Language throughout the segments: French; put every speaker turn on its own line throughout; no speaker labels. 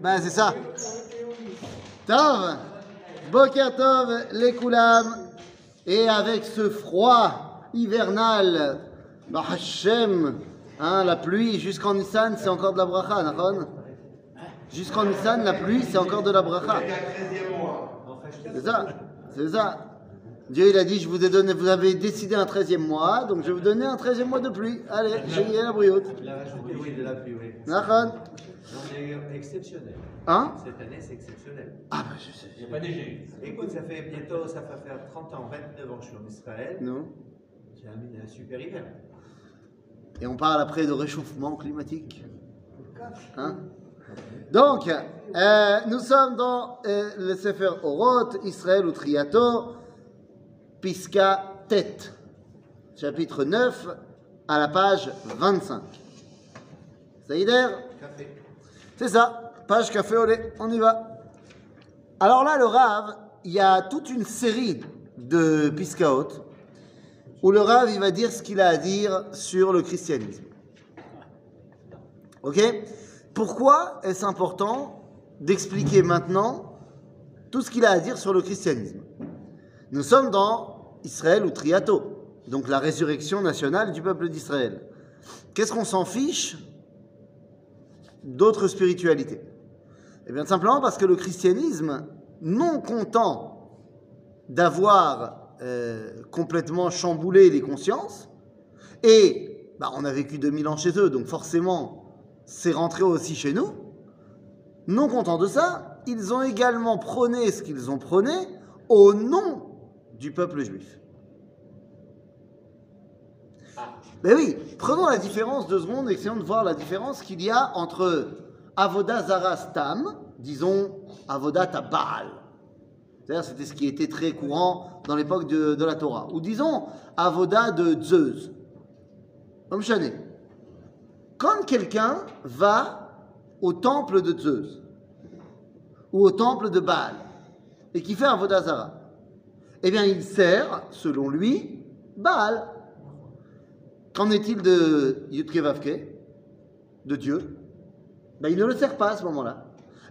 Ben c'est ça. Tov, Boker Tov, les Koulam, et avec ce froid hivernal, bah Hashem, hein, la pluie jusqu'en Nissan, c'est encore de la bracha, Nahon Jusqu'en Nissan, la pluie, c'est encore de la bracha. C'est ça, c'est ça. Dieu il a dit, je vous ai donné, vous avez décidé un 13e mois, donc je vais vous donner un 13e mois de pluie. Allez, j'ai la brioute.
Il a rajouté, oui, de la pluie, oui. C'est exceptionnel.
Hein?
Cette année, c'est exceptionnel.
Ah bah je sais.
Il n'y a pas neigé.
Écoute, ça fait bientôt, ça va faire 30 ans, 29 ans que je suis en Israël.
Non.
J'ai un, un super hiver.
Et on parle après de réchauffement climatique. Hein? Donc, euh, nous sommes dans euh, le Sefer Oroth, Israël ou Triato, Pisca Tête, chapitre 9, à la page 25. Saïder?
Café.
C'est ça, page café au lait, on y va. Alors là, le Rav, il y a toute une série de Piscaot où le Rav, il va dire ce qu'il a à dire sur le christianisme. Ok? Pourquoi est-ce important d'expliquer maintenant tout ce qu'il a à dire sur le christianisme? Nous sommes dans Israël ou Triato, donc la résurrection nationale du peuple d'Israël. Qu'est-ce qu'on s'en fiche? D'autres spiritualités Eh bien, simplement parce que le christianisme, non content d'avoir euh, complètement chamboulé les consciences, et bah, on a vécu 2000 ans chez eux, donc forcément, c'est rentré aussi chez nous, non content de ça, ils ont également prôné ce qu'ils ont prôné au nom du peuple juif. Ben oui, prenons la différence deux secondes, essayons de voir la différence qu'il y a entre Avoda Zara Stam, disons Avoda Baal. C'est-à-dire, c'était ce qui était très courant dans l'époque de, la Torah. Ou disons Avoda de Zeus. Comme. Quand quelqu'un va au temple de Zeus, ou au temple de Baal, et qui fait Avoda Zara, eh bien, il sert, selon lui, Baal. Qu'en est-il de Yudke Vavke, de Dieu? Ben, Il ne le sert pas à ce moment-là.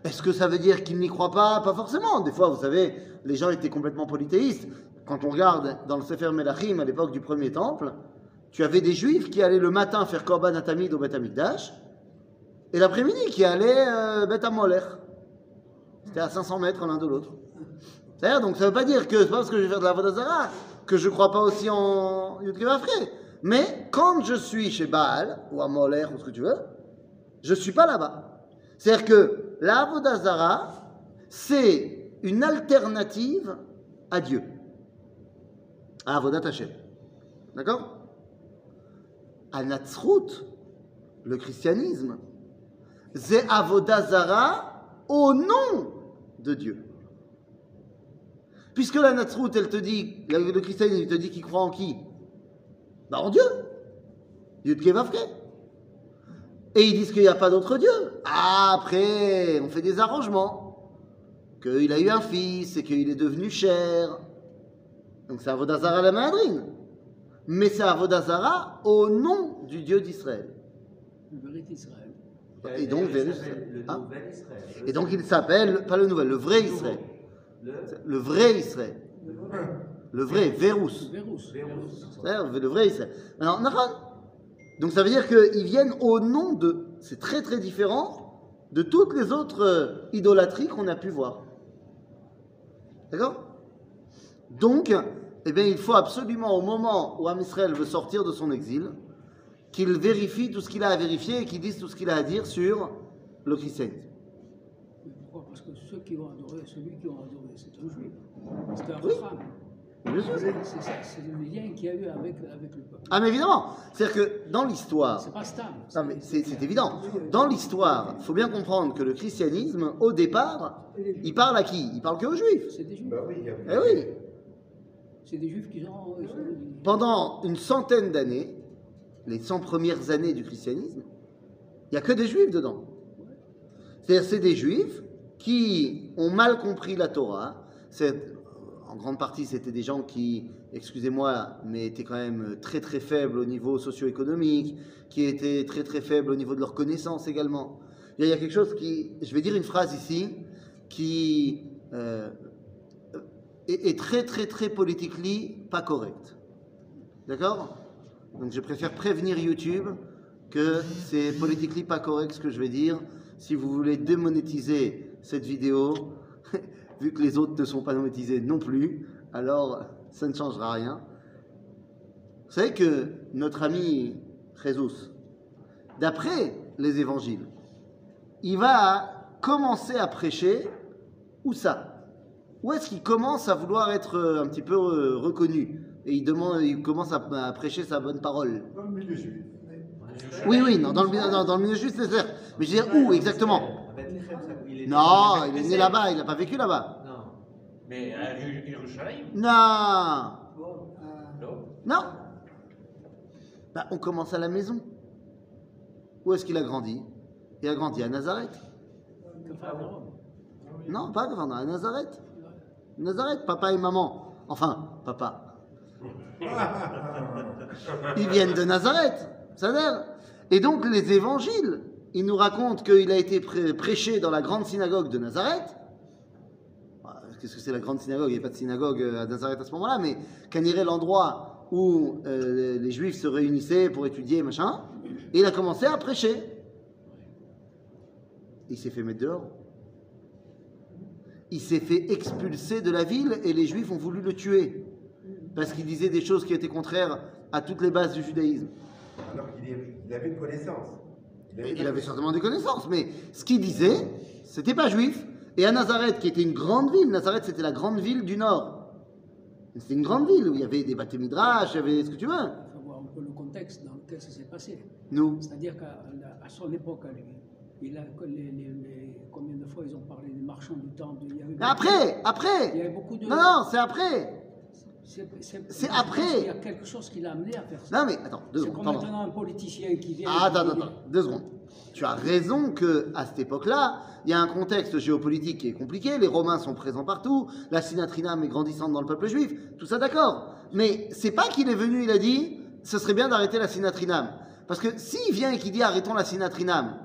Est-ce que ça veut dire qu'il n'y croit pas? Pas forcément. Des fois, vous savez, les gens étaient complètement polythéistes. Quand on regarde dans le Sefer Melachim, à l'époque du premier temple, tu avais des juifs qui allaient le matin faire Korban Atamid au Bet Amikdash, et l'après-midi qui allaient euh, Bet. C'était à 500 mètres l'un de l'autre. C'est-à-dire, donc ça ne veut pas dire que c'est pas parce que je vais faire de la Vodazara que je ne crois pas aussi en Yudke Vavke. Mais quand je suis chez Baal, ou à Moller, ou ce que tu veux, je ne suis pas là-bas. C'est-à-dire que la Avodazara, c'est une alternative à Dieu, à Avodat Hashem. D'accord? À Natsrut, le christianisme, c'est Avodazara au nom de Dieu. Puisque la Natsrut, elle te dit, le christianisme, il te dit qu'il croit en qui? Bah en Dieu. Yudke Vavke. Et ils disent qu'il n'y a pas d'autre Dieu. Ah, après, on fait des arrangements. Qu'il a eu un fils et qu'il est devenu cher. Donc c'est Avodazara la madrine. Mais c'est Avodazara au nom du Dieu d'Israël.
Le vrai Israël.
Et donc,
il
Ah.
nouvel Israël.
Et donc il s'appelle, pas le nouvel, le vrai Israël.
Le
Le vrai Israël. Le vrai, Vérus.
Vérus.
C'est-à-dire le vrai Israël. Alors. Donc ça veut dire qu'ils viennent au nom de. C'est très très différent de toutes les autres euh, idolâtries qu'on a pu voir. D'accord? Donc, eh bien, il faut absolument, au moment où Am Israël veut sortir de son exil, qu'il vérifie tout ce qu'il a à vérifier et qu'il dise tout ce qu'il a à dire sur le christianisme.
Pourquoi? Parce que ceux qui ont adoré, celui qui ont adoré, c'est un juif. C'est un
Oui.
Abraham.
Bien sûr.
C'est c'est ça, c'est le lien qu'il y a eu avec, avec le peuple.
Ah, mais évidemment C'est-à-dire que dans l'histoire.
C'est pas.
Non, mais c'est évident. Dans l'histoire, il faut bien comprendre que le christianisme, au départ, il parle à qui? Il parle que aux juifs.
C'est des juifs.
Bah oui, il y a-
Eh oui
C'est des juifs qui ont. sont-
Pendant une centaine d'années, les 100 premières années du christianisme, il n'y a que des juifs dedans. C'est-à-dire, c'est des juifs qui ont mal compris la Torah. C'est- En grande partie, c'était des gens qui, excusez-moi, mais étaient quand même très très faibles au niveau socio-économique, qui étaient très très faibles au niveau de leurs connaissances également, Il y a quelque chose qui. Je vais dire une phrase ici qui euh, est, est très, très, très politiquement pas correcte. D'accord? Donc je préfère prévenir YouTube que c'est politiquement pas correct ce que je vais dire. Si vous voulez démonétiser cette vidéo, vu que les autres ne sont pas monétisés non plus, alors ça ne changera rien. Vous savez que notre ami Jésus, d'après les évangiles, il va commencer à prêcher où ça? Où est-ce qu'il commence à vouloir être euh, un petit peu euh, reconnu? Et il, demande, il commence à, à prêcher sa bonne parole.
Dans le milieu juif.
Oui, oui, non, dans, le, dans, dans le milieu juif, c'est certes. Mais je veux dire, où exactement?
Est
Non, il est né là-bas, il n'a pas vécu là-bas.
Non.
Mais à Jérusalem
Non
Bon, euh,
Non.
Non Bah, On commence à la maison. Où est-ce qu'il a grandi? Il a grandi à Nazareth. Non, pas à à Nazareth. Nazareth, papa et maman. Enfin, papa. Ils viennent de Nazareth. Ça veut Et donc, les évangiles, ils nous racontent qu'il a été prê- prêché dans la grande synagogue de Nazareth. Ah, Qu'est-ce que c'est la grande synagogue? Il n'y a pas de synagogue euh, à Nazareth à ce moment-là, mais Caniret, l'endroit où euh, les juifs se réunissaient pour étudier, machin. Et il a commencé à prêcher. Il s'est fait mettre dehors. Il s'est fait expulser de la ville et les juifs ont voulu le tuer. Parce qu'il disait des choses qui étaient contraires à toutes les bases du judaïsme.
Alors qu'il il avait une connaissance.
Il avait certainement des connaissances, mais ce qu'il disait, c'était pas juif. Et à Nazareth, qui était une grande ville, Nazareth c'était la grande ville du nord. C'était une grande ville où il y avait des bâtés midrash, il y avait ce que tu veux.
Il faut voir un peu le contexte dans lequel ça s'est passé.
Nous.
C'est-à-dire qu'à à son époque, à lui, il a, les, les- les- combien de fois ils ont parlé des marchands du temple il y avait
Mais après,
Il y
après.
avait beaucoup de.
Non, non, c'est après.
C'est c'est-
C'est après.
qu'il y a quelque chose qui l'a amené à faire ça.
Non, mais attends, deux
C'est
secondes,
comme
pardon.
maintenant un politicien qui vient.
Ah, attends, attends, deux secondes. Tu as raison que à cette époque-là, il y a un contexte géopolitique qui est compliqué. Les Romains sont présents partout. La sinatrinam est grandissante dans le peuple juif. Tout ça, d'accord. Mais c'est pas qu'il est venu, il a dit, ce serait bien d'arrêter la sinatrinam. Parce que s'il vient et qu'il dit arrêtons la sinatrinam,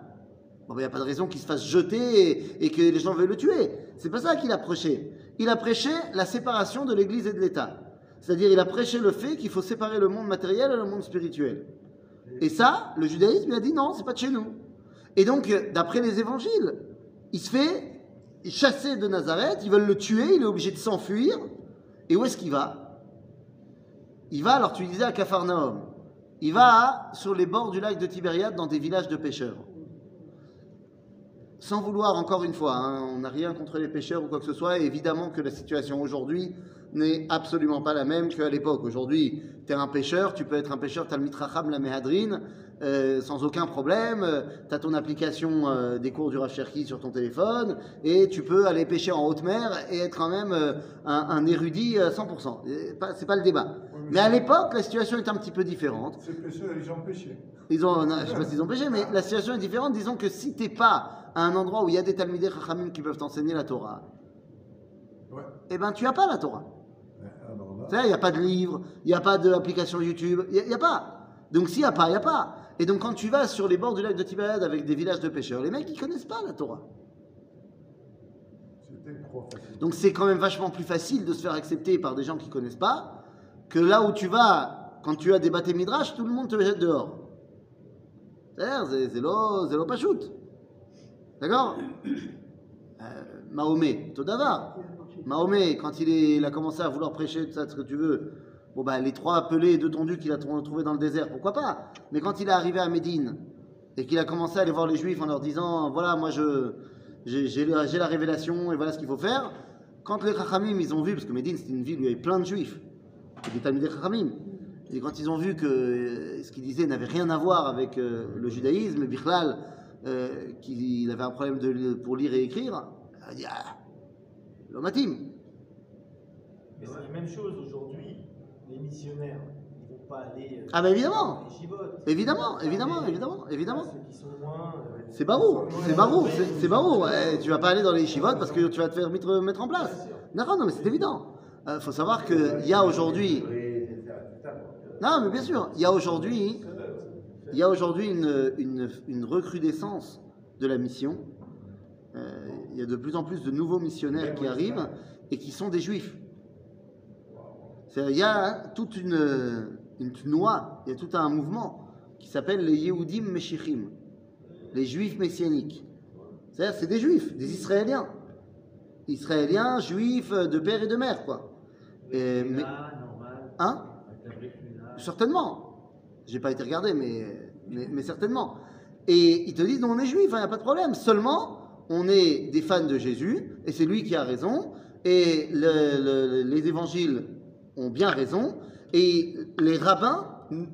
bon, il n'y a pas de raison qu'il se fasse jeter et, et que les gens veuillent le tuer. C'est pas ça qu'il a prêché. Il a prêché la séparation de l'Église et de l'État. C'est-à-dire, il a prêché le fait qu'il faut séparer le monde matériel et le monde spirituel. Et ça, le judaïsme, il a dit non, c'est pas de chez nous. Et donc, euh, d'après les évangiles, il se fait chasser de Nazareth, ils veulent le tuer, il est obligé de s'enfuir. Et où est-ce qu'il va? Il va, alors tu disais à Capharnaüm, il va sur les bords du lac de Tibériade dans des villages de pêcheurs. Sans vouloir, encore une fois, hein, on n'a rien contre les pêcheurs ou quoi que ce soit, et évidemment que la situation aujourd'hui n'est absolument pas la même qu'à l'époque. Aujourd'hui, tu es un pêcheur, tu peux être un pêcheur Talmit Racham la Mehadrine, euh, sans aucun problème, tu as ton application euh, des cours du Rav sur ton téléphone, et tu peux aller pêcher en haute mer et être quand même euh, un, un érudit à 100%. Et pas- C'est pas le débat. Mais à l'époque, la situation est un petit peu différente.
Ces pêcheurs, les gens pêchaient.
Ils ont, non, je sais pas s'ils ont pêché, mais la situation est différente. Disons que si t'es pas à un endroit où il y a des Talmidei Chachamim qui peuvent t'enseigner la Torah,
Ouais.
eh ben tu as pas la Torah.
Ouais, là,
Tu sais, il n'y a pas de livre, il n'y a pas d'application YouTube, il n'y a, pas. Donc s'il n'y a pas, il n'y a pas. Et donc quand tu vas sur les bords du lac de Tibériade avec des villages de pêcheurs, les mecs, ils connaissent pas la Torah. Donc c'est quand même vachement plus facile de se faire accepter par des gens qui connaissent pas que là où tu vas, quand tu as des bâtés midrash, tout le monde te jette dehors. C'est-à-dire, c'est l'eau, c'est l'eau pachout. D'accord euh, Mahomet, Todavar. Mahomet, quand il, a commencé à vouloir prêcher, tout ça, ce que tu veux, bon bah les trois pelés et deux tondus qu'il a trou- trouvés dans le désert, pourquoi pas? Mais quand il est arrivé à Médine et qu'il a commencé à aller voir les juifs en leur disant, voilà, moi je j'ai la révélation et voilà ce qu'il faut faire, quand les Chachamim, ils ont vu, parce que Médine c'était une ville où il y avait plein de juifs, des Chachamim, et quand ils ont vu que euh, ce qu'il disait n'avait rien à voir avec euh, le judaïsme, Bichlal, euh, qu'il avait un problème de, pour lire et écrire, il a dit, ah, l'homatim.
Mais c'est la même chose aujourd'hui. Les missionnaires, ils vont pas aller. euh,
Ah bah évidemment.
dans les.
Évidemment, évidemment,
aller-
évidemment, évidemment.
Ceux qui sont loin. euh,
C'est barou, c'est barou, c'est barou. Eh, tu vas pas aller dans les chivotes parce que tu vas te faire mettre, mettre en place. Non, non, mais c'est évident. Il faut savoir qu'il y a aujourd'hui. Non, mais bien sûr, il y a aujourd'hui, il y a aujourd'hui une, une, une recrudescence de la mission. Euh, il y a de plus en plus de nouveaux missionnaires qui arrivent et qui sont des juifs. Il y a toute une, une noix, il y a tout un mouvement qui s'appelle les Yehudim Meshichim, les juifs messianiques. C'est-à-dire, c'est des juifs, des Israéliens. Israéliens, juifs de père et de mère, quoi. Et- mais, hein? Certainement. J'ai pas été regardé, mais, mais, mais certainement. Et ils te disent, non, on est juif, il n'y a pas de problème. Seulement, on est des fans de Jésus, et c'est lui qui a raison, et le- le- les évangiles ont bien raison, et les rabbins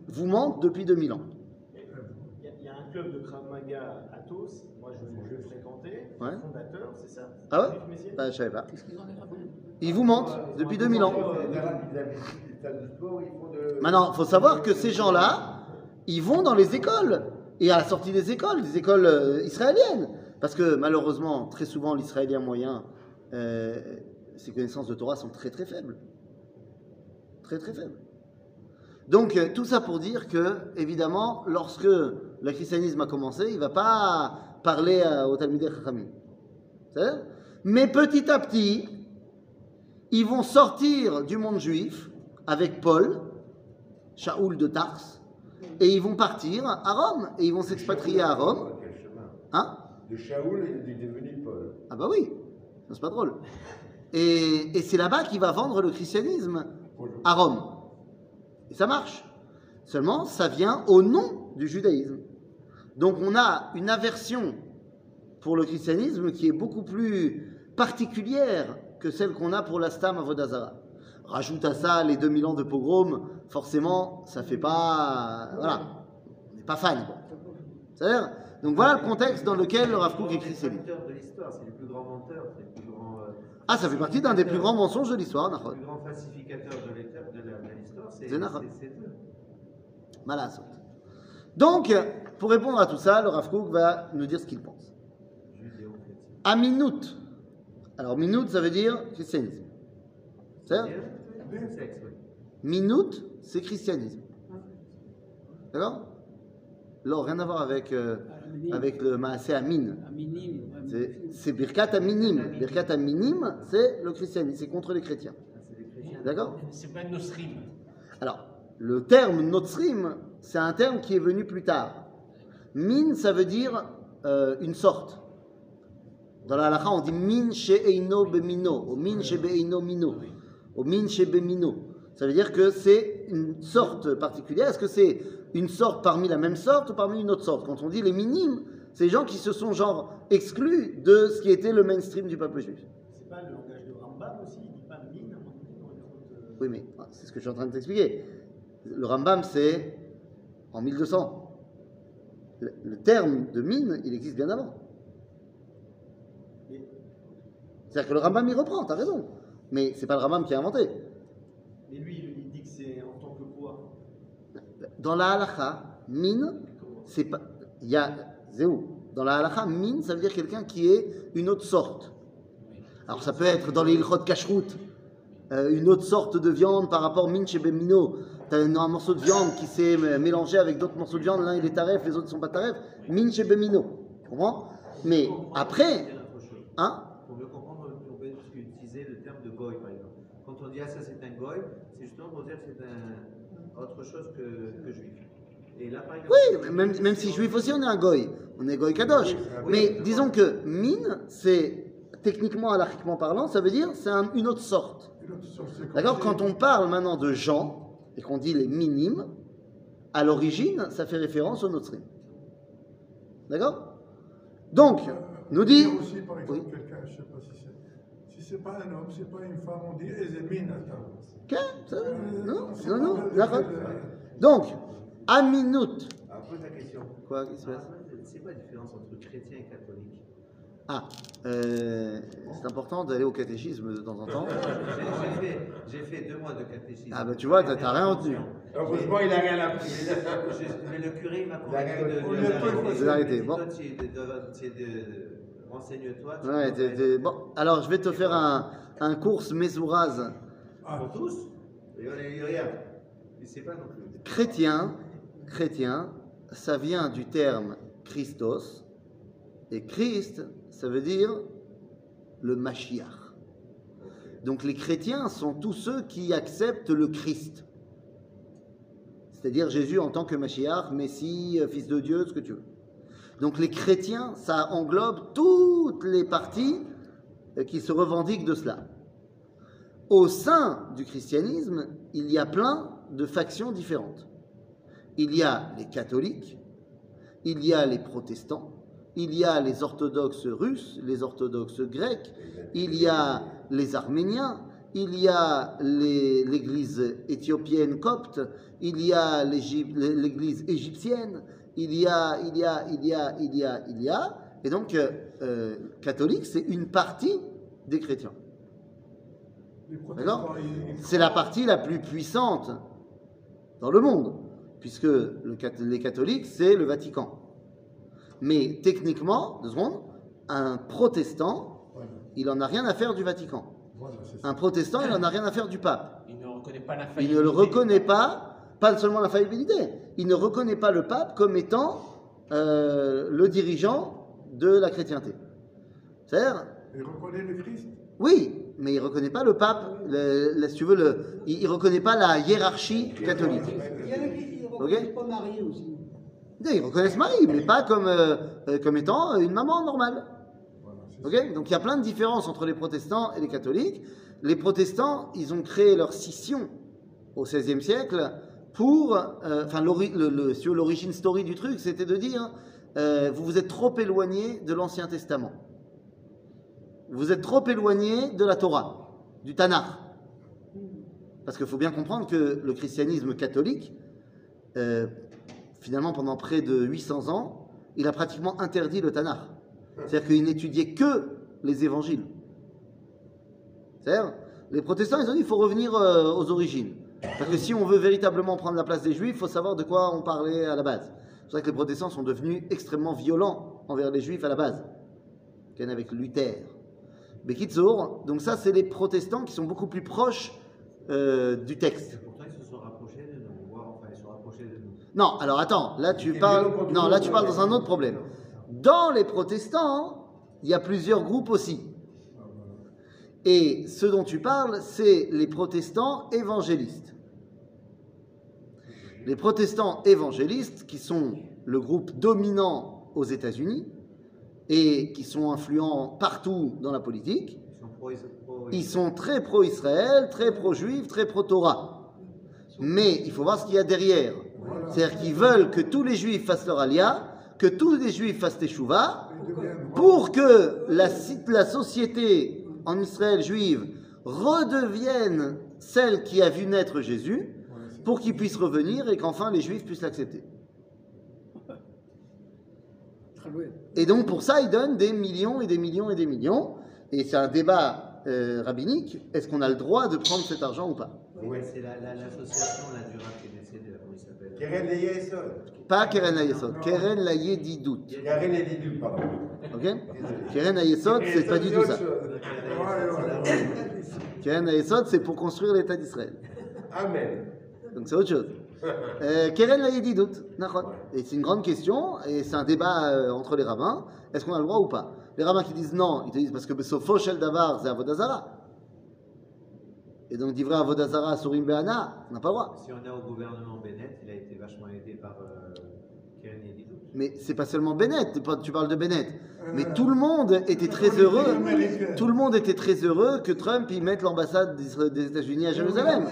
vous mentent depuis 2000 ans.
Il y, a- il y a un club de Krav Maga à Tos, moi je, le fréquentais,
Ouais.
fondateur, c'est ça?
Ah ouais? Bah, je savais pas. Ils vous mentent depuis 2000 ans. Maintenant, il faut savoir que ces gens-là, ils vont dans les écoles. Et à la sortie des écoles, des écoles euh, israéliennes. Parce que malheureusement, très souvent, l'israélien moyen, euh, ses connaissances de Torah sont très très faibles. Très très faibles. Donc, euh, tout ça pour dire que, évidemment, lorsque le christianisme a commencé, il ne va pas parler au Talmudé Chachamim. Mais petit à petit, ils vont sortir du monde juif avec Paul, Shaoul de Tars, et ils vont partir à Rome, et ils vont s'expatrier à Rome. Hein
De Shaoul, il est devenu Paul.
Ah bah oui, c'est pas drôle. Et, et c'est là-bas qu'il va vendre le christianisme à Rome. Et ça marche. Seulement, ça vient au nom du judaïsme. Donc on a une aversion pour le christianisme qui est beaucoup plus particulière que celle qu'on a pour la Stam Avodazara. Rajoute à ça les 2000 ans de pogrom, forcément, ça fait pas. Voilà. On n'est pas fan. C'est-à-dire Donc voilà le contexte dans lequel le Rav Kook écrit ses livres.
de l'histoire, c'est le plus grand menteur, c'est le plus grand. euh,
Ah, ça fait partie d'un des plus grands mensonges de l'histoire,
Le
Nahon.
plus grand falsificateur de l'histoire, c'est eux.
Malasot. Donc, pour répondre à tout ça, le Rav Kook va nous dire ce qu'il pense.
Judéo-chrétien.
Aminut. Alors, minut, ça veut dire christianisme. C'est
Sexe, oui.
Minut, c'est christianisme. D'accord? Non, rien à voir avec, euh, avec le Maasé Amin. C'est- Birkat Aminim. Birkat Aminim, c'est le christianisme, c'est contre les chrétiens. D'accord?
C'est pas Nostrim.
Alors, le terme Notsrim, c'est un terme qui est venu plus tard. Min, ça veut dire euh, une sorte. Dans la halakha, on dit min she'eino bemino, ou min she'be'eino mino, ou min she'bemino. Ça veut dire que c'est une sorte particulière. Est-ce que c'est une sorte parmi la même sorte ou parmi une autre sorte? Quand on dit les minimes, c'est les gens qui se sont genre exclus de ce qui était le mainstream du peuple juif.
C'est pas le langage de Rambam aussi, il dit pas mine
Oui, mais ah, c'est ce que je suis en train de t'expliquer. Le Rambam, c'est en 1200. Le, le terme de mine, il existe bien avant. C'est-à-dire que le Rambam, il reprend, t'as raison. Mais c'est pas le Rambam qui a inventé.
Mais lui, il dit que c'est en tant que quoi?
Dans la halakha, mine, c'est pas. Il y a. Zéou. Dans la halakha, mine, ça veut dire quelqu'un qui est une autre sorte. Alors ça peut être dans les ilchot kashrut, euh, une autre sorte de viande par rapport min chez Bemino. Tu as un, morceau de viande qui s'est mélangé avec d'autres morceaux de viande, l'un il est taref, les autres ne sont pas taref. Min chez Bemino. Tu comprends? Mais après, hein
Pour mieux comprendre, on peut utiliser le terme de goy, par exemple. Quand on dit ah ça c'est un goy, c'est justement pour dire que c'est un autre chose que, que juif. Et là, par exemple,
Oui, même, même si juif aussi, on est un goy. On est goy kadosh. Mais disons que mine, c'est techniquement, alachiquement parlant, ça veut dire c'est un- une autre sorte. D'accord Quand on parle maintenant de gens et qu'on dit les minimes, à l'origine, ça fait référence au notrim. D'accord Donc, nous dit.
dire aussi, par exemple,
Oui.
quelqu'un, je ne sais pas si c'est. Si c'est pas un homme, c'est pas une femme, on dit Ezemine.
Ok, ça- Non, non, non, d'accord. Donc, aminut.
Ah, pose la question.
Quoi, qu'est-ce qui se
Ah,
passe
C'est quoi la différence entre chrétien et catholique?
Ah, euh, c'est important d'aller au catéchisme de temps en temps.
J'ai fait, deux mois de catéchisme.
Ah, bah, tu vois, t'as- rien retenu.
Heureusement, il n'a rien appris.
Mais le curé il m'a
Il a rien
convaincu de, de,
a
de-
de-
renseigne-toi.
Ouais,
vas-
t'es- t'es- bon, alors je vais te faire un, un course Mesouraz
Ah,
Pour tous Et on est- regarde, il sait pas non plus.
chrétien. Chrétien, ça vient du terme Christos, Et Christ, ça veut dire le Mashiach. Donc les chrétiens sont tous ceux qui acceptent le Christ. C'est-à-dire Jésus en tant que Mashiach, Messie, euh, Fils de Dieu, ce que tu veux. Donc les chrétiens, ça englobe toutes les parties euh, qui se revendiquent de cela. Au sein du christianisme, il y a plein de factions différentes. Il y a les catholiques, il y a les protestants, il y a les orthodoxes russes, les orthodoxes grecs, il y a les arméniens, il y a l'église éthiopienne copte, il y a l'église égyptienne, il y a, il y a, il y a, il y a, il y a. Et donc, euh, euh, catholique, c'est une partie des chrétiens. D'accord C'est la partie la plus puissante dans le monde, puisque le les catholiques, c'est le Vatican. Mais techniquement, deux secondes, un protestant, il n'en a rien à faire du Vatican.
ça.
Un protestant, il n'en a rien à faire du pape.
Il ne reconnaît pas la
Il
faillite.
ne le reconnaît pas, pas seulement la faillibilité, il ne reconnaît pas le pape comme étant euh, le dirigeant de la chrétienté. C'est-à-dire,
Il reconnaît le Christ?
oui, mais il ne reconnaît pas le pape, le- le- si tu veux, le, il ne reconnaît pas la hiérarchie catholique.
Il y a qui ne
Ok.
reconnaissent pas mariés aussi.
Ils reconnaissent Marie, mais pas comme, euh, euh, comme étant une maman normale.
Voilà, c'est ça.
Ok Donc il y a plein de différences entre les protestants et les catholiques. Les protestants, ils ont créé leur scission au XVIe siècle pour. euh, Enfin, veux, l'origine story du truc, c'était de dire euh, vous vous êtes trop éloigné de l'Ancien Testament. Vous êtes trop éloigné de la Torah, du Tanakh. Parce qu'il faut bien comprendre que le christianisme catholique, euh, finalement, pendant près de 800 ans, il a pratiquement interdit le Tanakh. C'est-à-dire qu'il n'étudiait que les évangiles. Les protestants, ils ont dit qu'il faut revenir aux origines. Parce que si on veut véritablement prendre la place des juifs, il faut savoir de quoi on parlait à la base. C'est pour ça que les protestants sont devenus extrêmement violents envers les juifs à la base. Qu'un avec Luther. Bekitzour, donc ça, c'est les protestants qui sont beaucoup plus proches euh, du texte. Non, alors attends, là tu parles, non, là tu parles dans un autre problème. Dans les protestants, il y a plusieurs groupes aussi. Et ce dont tu parles, c'est les protestants évangélistes. Les protestants évangélistes, qui sont le groupe dominant aux États-Unis et qui sont influents partout dans la politique,
Ils sont pro, pro
ils sont très pro-Israël, très pro-juif, très pro-Torah. Mais il faut voir ce qu'il y a derrière. C'est-à-dire qu'ils veulent que tous les juifs fassent leur alia, que tous les juifs fassent teshuva, pour que la société en Israël juive redevienne celle qui a vu naître Jésus, pour qu'il puisse revenir et qu'enfin les juifs puissent l'accepter. Et donc pour ça, ils donnent des millions et des millions et des millions. Et c'est un débat euh, rabbinique. Est-ce qu'on a le droit de prendre cet argent ou pas?
Oui, c'est la- la- l'association la, du rap qui est décédée, là, comment il s'appelle?
Keren Leyesod.
Pas Keren Ayesod, Keren la Yedidout.
Keren Leyedidou, pardon.
Ok Keren Ayesod, c'est pas du tout ça. Keren Ayesod, c'est pour construire l'État d'Israël.
Amen.
Donc c'est autre chose. Euh, Keren la Yedidout, nachon. Et c'est une grande question, et c'est un débat euh, entre les rabbins. Est-ce qu'on a le droit ou pas? Les rabbins qui disent non, ils te disent parce que Sofo Shel Davar, c'est Avodazara. Et donc, d'ivrer Avodazara Surim Be'ana, on n'a pas le droit.
Si on est au gouvernement Bennett, il a été vachement aidé par euh, Keren.
Mais c'est pas seulement Bennett, tu parles- de Bennett. Mais
Euh,
tout le monde était très heureux.
Américain.
Tout le monde était très heureux que Trump y mette l'ambassade des États-Unis à Jérusalem.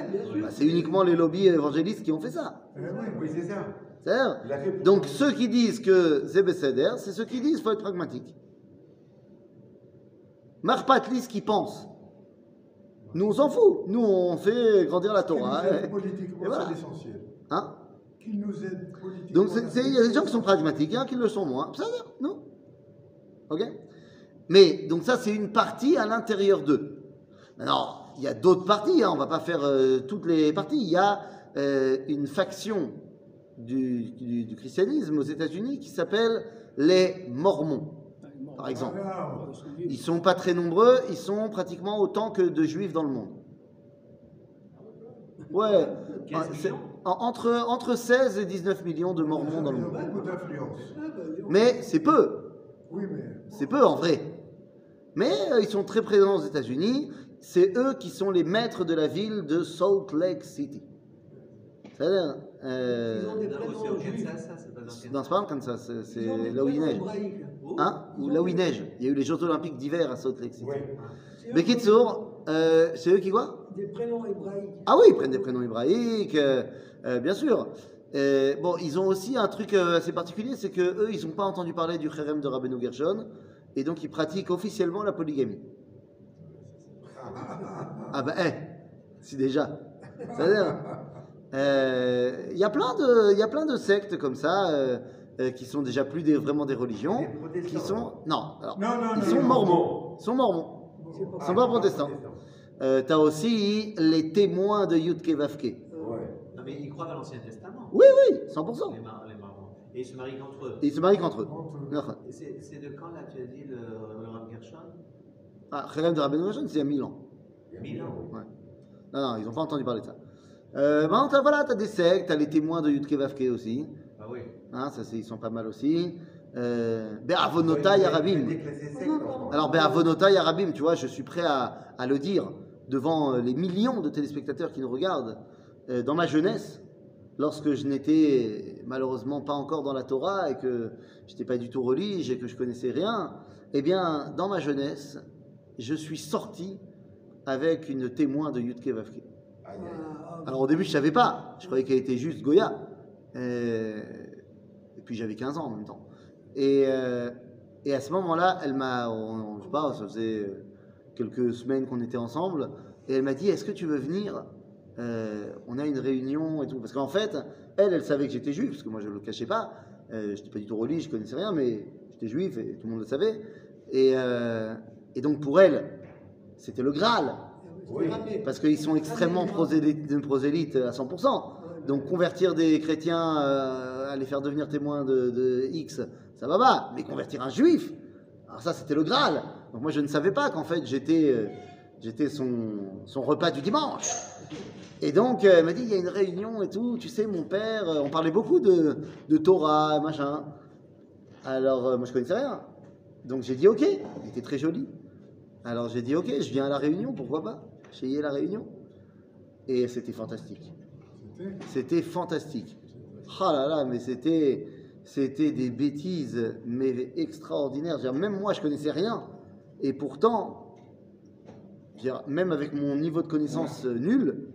Bah, c'est uniquement les lobbies évangélistes qui ont fait ça.
Oui.
C'est ça.
Donc ceux qui disent que c'est Besséder, c'est ceux qui disent qu'il faut être pragmatique. Marpatli ce qu'ils pensent. Nous on s'en fout. Nous on fait grandir la Torah.
aide
et-
politiquement,
voilà.
c'est l'essentiel.
Hein
Qui nous aide politiquement.
Donc il y a des gens qui sont pragmatiques, a qui le sont moins. Ça va, non Ok Mais donc ça c'est une partie à l'intérieur d'eux. Maintenant, il y a d'autres parties, hein, on va pas faire euh, toutes les parties. Il y a euh, une faction du, du- du christianisme aux États-Unis qui s'appelle les Mormons, par exemple.
Ils.
Ils sont pas très nombreux, ils sont pratiquement autant que de juifs dans le monde. Ouais, en- entre, entre 16 et 19 millions de mormons dans le
Ils
monde.
Ah,
Mais c'est peu.
Oui, mais.
C'est peu en vrai. Mais euh, ils sont très présents aux États-Unis. C'est eux qui sont les maîtres de la ville de Salt Lake City. C'est-à-dire. euh,
Ils
Non, c'est au
juifs.
Kansas, ça, c'est pas dans Kansas.
c'est
Ils
là où il
prénoms
neige.
hébraïques.
Hein Ou là où il neige. Il y a eu les Jeux Olympiques d'hiver à Salt Lake City. Mais Kitsour, euh, c'est eux qui quoi
Des prénoms hébraïques.
Ah oui, ils prennent des prénoms hébraïques, euh, euh, bien sûr. Euh, bon, ils ont aussi un truc assez particulier, c'est que eux, ils n'ont pas entendu parler du Kherem de Rabbeinu Gershon, et donc ils pratiquent officiellement la polygamie. Ah bah, eh, si déjà. C'est-à-dire, euh, il y a plein de, il y a plein de sectes comme ça euh, euh, qui sont déjà plus des, vraiment des religions, qui sont, non, alors,
Non, non,
ils
non,
sont
non.
mormons, ils sont mormons. Ils sont pas protestants. Euh, T'as aussi les témoins de Yudke Vavke.
Ouais.
Non, mais ils croient à l'Ancien Testament.
Oui, oui, 100%.
Les, mar- les marrons. Et ils se marient entre eux.
Et ils se marient qu'entre eux.
Entre-
Et c'est de quand, là, tu as dit, le, le Rav Gershon?
Ah, Kherem de Rabbeinu Gershon, c'est il y a 1000 ans.
Mille ans.
Non, non, ils n'ont pas entendu parler de ça. Euh, t'as- voilà, tu as des sectes, tu as les témoins de Yudke Vavke aussi.
Ah oui.
Hein, ça, ils sont pas mal aussi. Euh, Be'avonotai Arabim.
Déclassé sec, encore.
Alors, Be'avonotai Arabim, tu vois, je suis prêt à, à le dire devant euh, les millions de téléspectateurs qui nous regardent. Euh, dans ma jeunesse, lorsque je n'étais malheureusement pas encore dans la Torah et que je n'étais pas du tout religieux et que je connaissais rien, eh bien, dans ma jeunesse, je suis sorti avec une témoin de Yudke Vavke.
Ah,
Alors au début, je savais pas. Je croyais qu'elle était juste Goya. Euh, Et puis j'avais 15 ans en même temps. Et, euh, et à ce moment-là, elle m'a, je sais pas, ça faisait euh, quelques semaines qu'on était ensemble, et elle m'a dit, est-ce que tu veux venir? Euh, On a une réunion et tout. Parce qu'en fait, elle, elle savait que j'étais juif, parce que moi je le cachais pas. Euh, je n'étais pas du tout religieux, je connaissais rien, mais j'étais juif et tout le monde le savait. Et, euh, et donc pour elle, c'était le Graal.
Oui.
Parce qu'ils sont extrêmement prosélytes, prosélytes à 100%. Donc convertir des chrétiens euh, à les faire devenir témoins de, X, ça va pas. Mais convertir un juif, alors ça c'était le Graal. Donc moi je ne savais pas qu'en fait j'étais euh, j'étais son, repas du dimanche. Et donc euh, elle m'a dit il y a une réunion et tout, tu sais mon père, euh, on parlait beaucoup de, Torah, machin. Alors moi je connaissais rien. Donc j'ai dit ok, il était très joli. Alors j'ai dit ok, je viens à la réunion, pourquoi pas? J'ai y la réunion. Et c'était fantastique.
C'était-
fantastique. Ah là là, mais c'était, c'était des bêtises, mais extraordinaires. Dire, Même moi, je connaissais rien. Et pourtant, dire, même avec mon niveau de connaissance euh, nul,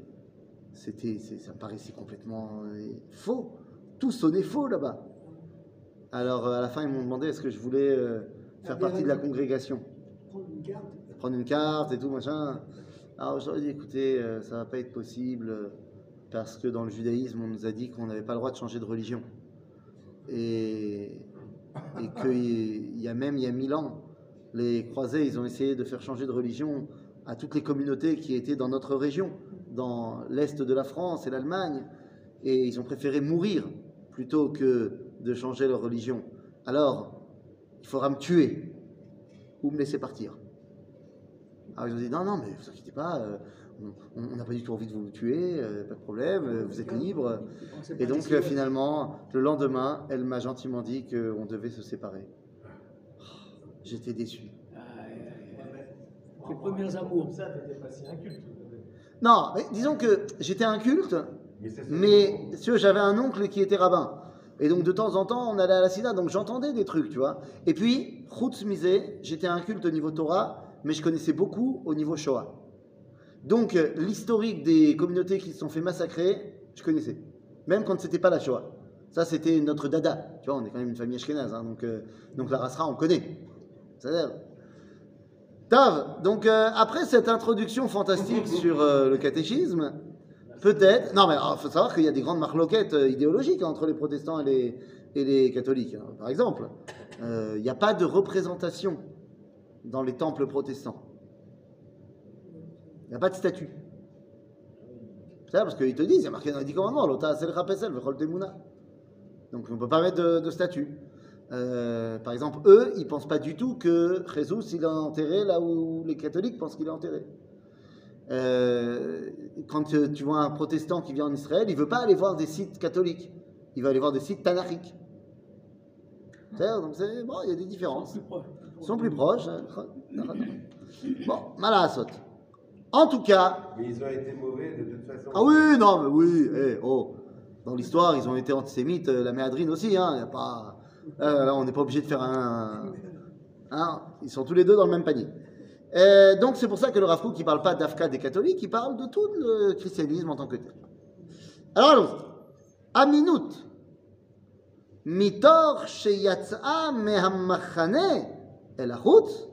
c'était, ça me paraissait complètement euh, faux. Tout sonnait faux là-bas. Alors euh, à la fin, ils m'ont demandé est-ce que je voulais euh, faire partie de la congrégation
Prendre une carte.
prendre une carte et tout, machin. Alors j'aurais dit, écoutez, euh, ça va pas être possible parce que dans le judaïsme, on nous a dit qu'on n'avait pas le droit de changer de religion. Et, qu'il y a même, il y a mille ans, les croisés, ils ont essayé de faire changer de religion à toutes les communautés qui étaient dans notre région, dans l'est de la France et l'Allemagne, et ils ont préféré mourir plutôt que de changer leur religion. Alors, il faudra me tuer ou me laisser partir. Alors ils ont dit non, non, mais vous inquiétez pas, euh, on n'a pas du tout envie de vous tuer, euh, pas de problème, euh, vous êtes libre. Et donc euh, finalement, le lendemain, elle m'a gentiment dit qu'on devait se séparer. Oh, J'étais déçu.
Les premiers amours.
Comme ça, t'étais pas si inculte.
Non, mais disons que j'étais inculte,
Mais
mais j'avais un oncle qui était rabbin. Et donc de temps en temps, on allait à la Sina, donc j'entendais des trucs, tu vois. Et puis, Chutz Misé, j'étais inculte au niveau Torah, mais je connaissais beaucoup au niveau Shoah. Donc euh, l'historique des communautés qui se sont fait massacrer, je connaissais. Même quand c'était pas la Shoah. Ça, c'était notre dada. Tu vois, on est quand même une famille ashkénaze, hein, donc, euh, donc la Rasra, on connaît. C'est-à-dire... Tav, donc euh, après cette introduction fantastique sur euh, le catéchisme, peut-être. Non, mais il faut savoir qu'il y a des grandes marloquettes idéologiques entre les protestants et les, et les catholiques. hein. Par exemple, il n'y a pas de représentation dans les temples protestants. Il n'y a pas de statue. C'est parce qu'ils te disent, il y a marqué dans les 10 commandements, l'ota sel rapesel, vechol temuna. Donc on ne peut pas mettre de, de statue. Euh, par exemple, eux, ils pensent pas du tout que Jésus, il est enterré là où les catholiques pensent qu'il est enterré. Euh, quand tu vois un protestant qui vient en Israël, il veut pas aller voir des sites catholiques. Il va aller voir des sites tanachiques. Donc c'est bon, il y a des différences.
Plus.
Ils sont plus proches. hein. Bon, malasot. En tout cas,
Mais ils ont été mauvais de toute façon.
ah oui, non, mais oui, eh, oh. Dans l'histoire, ils ont été antisémites, euh, la méadrine aussi, hein, y a pas... euh, là, on n'est pas obligé de faire un... hein, ils sont tous les deux dans le même panier. Euh, donc c'est pour ça que le Rav Kook, il parle pas d'Afka des catholiques, il parle de tout le christianisme en tant que tel. Alors allons-y. Aminut. Mitor sheyatsa mehamachane el achutz.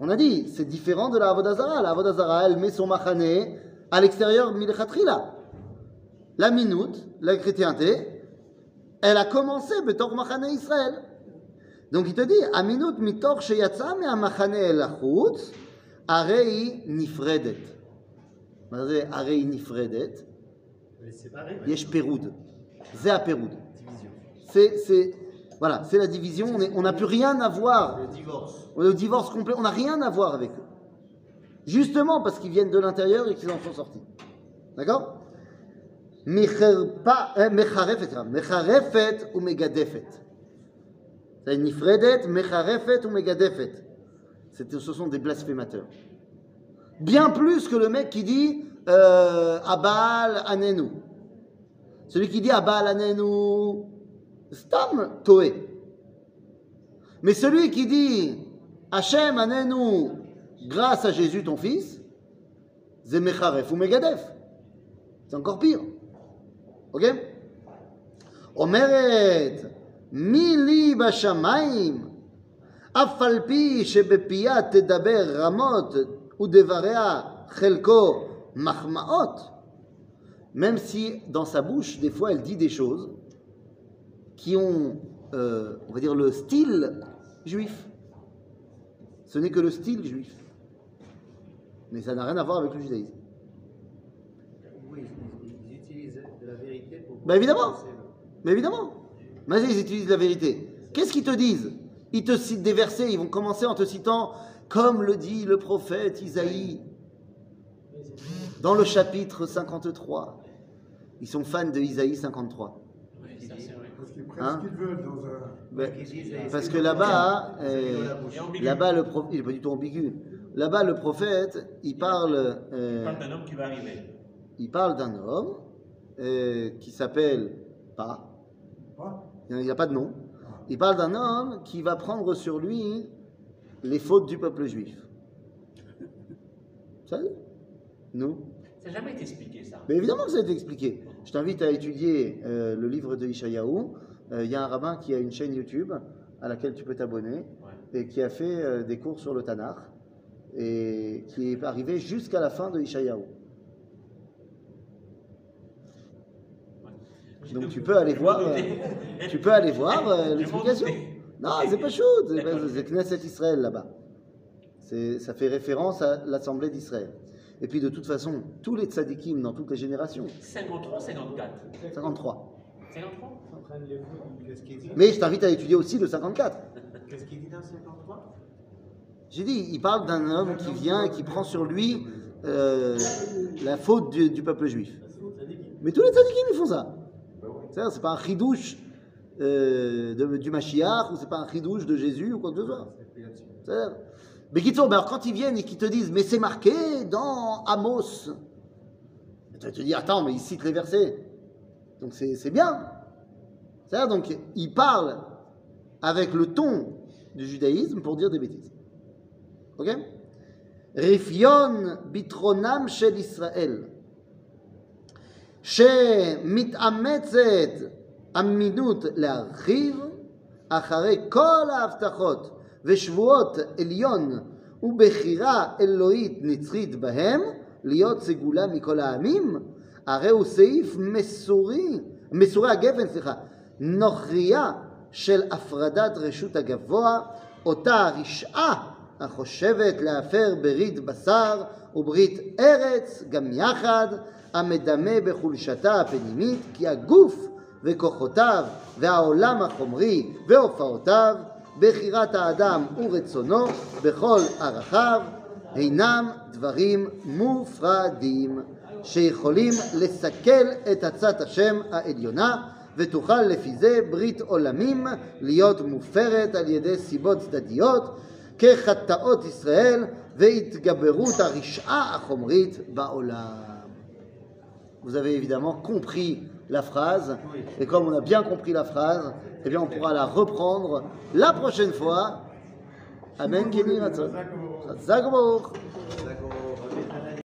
On a dit, c'est différent de la Avodazara. La Avodazara, elle met son machané à l'extérieur, Milchatrila. La minute, la chrétienté, elle a commencé Betor Machane Israël. Donc il te dit, Aminut mitor sheyatsa me amachane el achutz, arei nifredet. Arei nifredet. Yesh peroud. Zé peroud. C'est voilà, c'est la division. On n'a plus rien à voir.
Le divorce.
Le divorce complet. On n'a rien à voir avec eux. Justement parce qu'ils viennent de l'intérieur et qu'ils en sont sortis. D'accord? Euh, mecharefet ou megadefet. C'est nifredet, mecharefet ou megadefet. Ce sont des blasphémateurs. Bien plus que le mec qui dit euh, Abal Anenu. Celui qui dit Abal Anenu, Stam Toé. Mais celui qui dit Hachem Anenu, grâce à Jésus ton fils, c'est Mecharef ou Megadef. C'est encore pire. Ok אומרת, מי לי בשמיים, אף על פי שבפיה תדבר רמות ודבריה חלקו מחמאות, même si dans sa bouche, des fois, elle dit des choses qui ont, euh, on va dire, le style juif. Ce n'est que le style juif. Mais ça n'a rien à voir avec le judaïsme.
Oui, ils, utilisent de la vérité pour.
Bah, évidemment. Mais évidemment. Vas-y, ils utilisent la vérité. Qu'est-ce qu'ils te disent? Ils te citent des versets, ils vont commencer en te citant, comme le dit le prophète Isaïe, dans le chapitre 53. Ils sont fans de Isaïe 53.
Oui, ça, c'est vrai.
Parce qu'ils prennent
Hein
ce qu'ils veulent dans un.
Ben,
Qu'ils disent, eh,
parce que là-bas, euh.
Et ambigu.
là-bas, le prophète, il n'est pas du tout ambigu. Là-bas, le prophète, il parle,
Il
euh,
parle d'un homme qui va arriver.
il parle d'un homme euh, qui s'appelle pas,
Pas
il n'y a pas de nom. Il parle d'un homme qui va prendre sur lui les fautes du peuple juif. Ça Nous
Ça n'a jamais été expliqué, ça.
Mais évidemment que ça a été expliqué. Je t'invite à étudier euh, le livre de Ishayahu. Euh, Il y a un rabbin qui a une chaîne YouTube à laquelle tu peux t'abonner et qui a fait euh, des cours sur le Tanakh et qui est arrivé jusqu'à la fin de Ishayahu. Donc tu peux aller voir, euh, tu peux aller voir l'explication. Non, c'est pas chaud, c'est Knesset Israël là-bas. Ça fait référence à l'Assemblée d'Israël. Et puis de toute façon, tous les tzadikim dans toutes les générations,
53, 54.
53.
53
Mais je t'invite à étudier aussi le 54.
Qu'est-ce qu'il dit dans 53
J'ai dit, il parle d'un homme qui vient et qui prend sur lui euh, la faute du, du peuple juif. Mais tous les tzadikim, ils font ça. C'est pas un chidouche euh, de- du Mashiach ou c'est pas un chidouche de Jésus ou quoi que ce soit. Mais qui ben alors quand ils viennent et qu'ils te disent, mais c'est marqué dans Amos. Tu vas te dire, attends, mais ils citent les versets. Donc c'est c'est bien. C'est-à-dire, donc, ils parlent avec le ton du judaïsme pour dire des bêtises. Ok רפיון ביטחונם של ישראל, שמתאמצת אמינות להרחיב אחרי כל ההבטחות ושבועות עליון ובחירה אלוהית נצחית בהם להיות סגולה מכל העמים, הרי הוא סעיף מסורי, מסורי הגפן, סליחה, נוכריה של הפרדת רשות הגבוה, אותה הרשעה החושבת להפר ברית בשר וברית ארץ גם יחד, המדמה בחולשתה הפנימית, כי הגוף וכוחותיו והעולם החומרי והופעותיו, בחירת האדם ורצונו בכל ערכיו, אינם דברים מופרדים שיכולים לסכל את עצת השם העליונה ותוכל לפי זה ברית עולמים להיות מופרת על ידי סיבות צדדיות כחטאות ישראל והתגברות הרשעה החומרית בעולם. Vous avez évidemment compris la phrase, et comme on a bien compris la phrase, eh bien on pourra la reprendre la prochaine fois. Amen, Kéli Ratzon. Chazak Baruch.